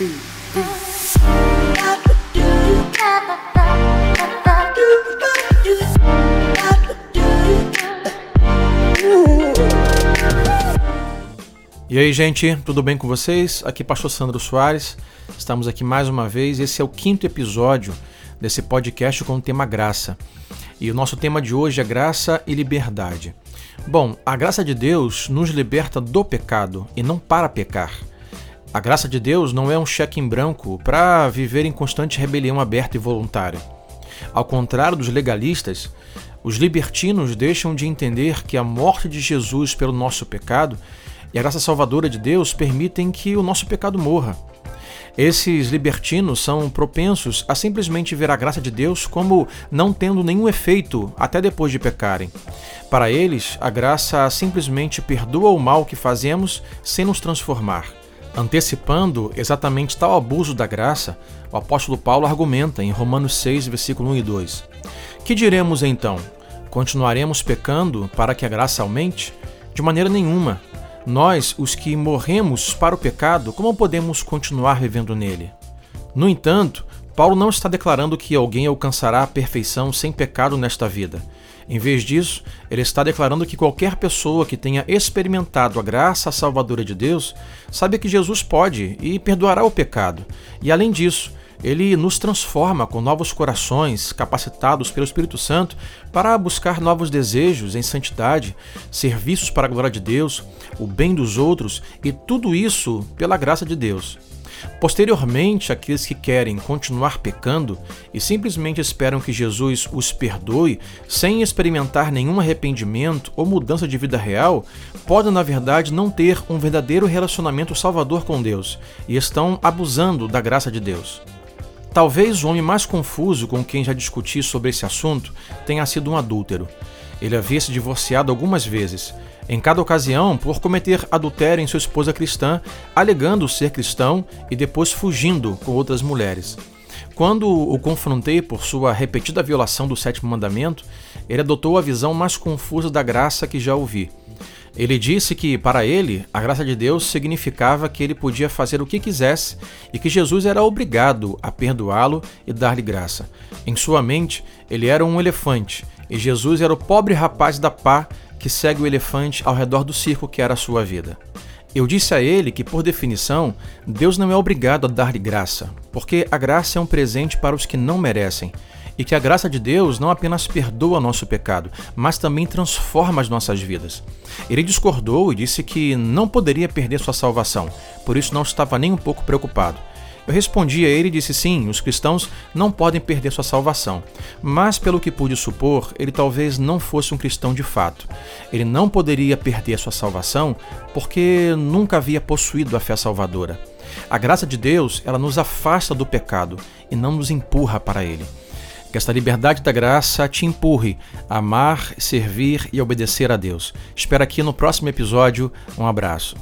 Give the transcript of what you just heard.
E aí, gente, tudo bem com vocês? Aqui Pastor Sandro Soares. Estamos aqui mais uma vez. Esse é o quinto episódio desse podcast com o tema graça. E o nosso tema de hoje é graça e liberdade. Bom, a graça de Deus nos liberta do pecado e não para pecar. A graça de Deus não é um cheque em branco para viver em constante rebelião aberta e voluntária. Ao contrário dos legalistas, os libertinos deixam de entender que a morte de Jesus pelo nosso pecado e a graça salvadora de Deus permitem que o nosso pecado morra. Esses libertinos são propensos a simplesmente ver a graça de Deus como não tendo nenhum efeito até depois de pecarem. Para eles, a graça simplesmente perdoa o mal que fazemos sem nos transformar. Antecipando exatamente tal abuso da graça, o apóstolo Paulo argumenta em Romanos 6, versículo 1 e 2. Que diremos então? Continuaremos pecando para que a graça aumente? De maneira nenhuma. Nós, os que morremos para o pecado, como podemos continuar vivendo nele? No entanto, Paulo não está declarando que alguém alcançará a perfeição sem pecado nesta vida. Em vez disso, ele está declarando que qualquer pessoa que tenha experimentado a graça salvadora de Deus sabe que Jesus pode e perdoará o pecado. E além disso, ele nos transforma com novos corações capacitados pelo Espírito Santo para buscar novos desejos em santidade, serviços para a glória de Deus, o bem dos outros e tudo isso pela graça de Deus. Posteriormente, aqueles que querem continuar pecando e simplesmente esperam que Jesus os perdoe sem experimentar nenhum arrependimento ou mudança de vida real, podem, na verdade, não ter um verdadeiro relacionamento salvador com Deus e estão abusando da graça de Deus. Talvez o homem mais confuso com quem já discuti sobre esse assunto tenha sido um adúltero. Ele havia se divorciado algumas vezes, em cada ocasião por cometer adultério em sua esposa cristã, alegando ser cristão e depois fugindo com outras mulheres. Quando o confrontei por sua repetida violação do sétimo mandamento, ele adotou a visão mais confusa da graça que já ouvi. Ele disse que, para ele, a graça de Deus significava que ele podia fazer o que quisesse e que Jesus era obrigado a perdoá-lo e dar-lhe graça. Em sua mente, ele era um elefante e Jesus era o pobre rapaz da pá que segue o elefante ao redor do circo que era a sua vida. Eu disse a ele que, por definição, Deus não é obrigado a dar-lhe graça, porque a graça é um presente para os que não merecem e que a graça de Deus não apenas perdoa nosso pecado, mas também transforma as nossas vidas. Ele discordou e disse que não poderia perder sua salvação, por isso não estava nem um pouco preocupado. Eu respondi a ele e disse sim, os cristãos não podem perder sua salvação. Mas, pelo que pude supor, ele talvez não fosse um cristão de fato. Ele não poderia perder sua salvação porque nunca havia possuído a fé salvadora. A graça de Deus, ela nos afasta do pecado e não nos empurra para ele. Que esta liberdade da graça te empurre a amar, servir e obedecer a Deus. Espero aqui no próximo episódio. Um abraço.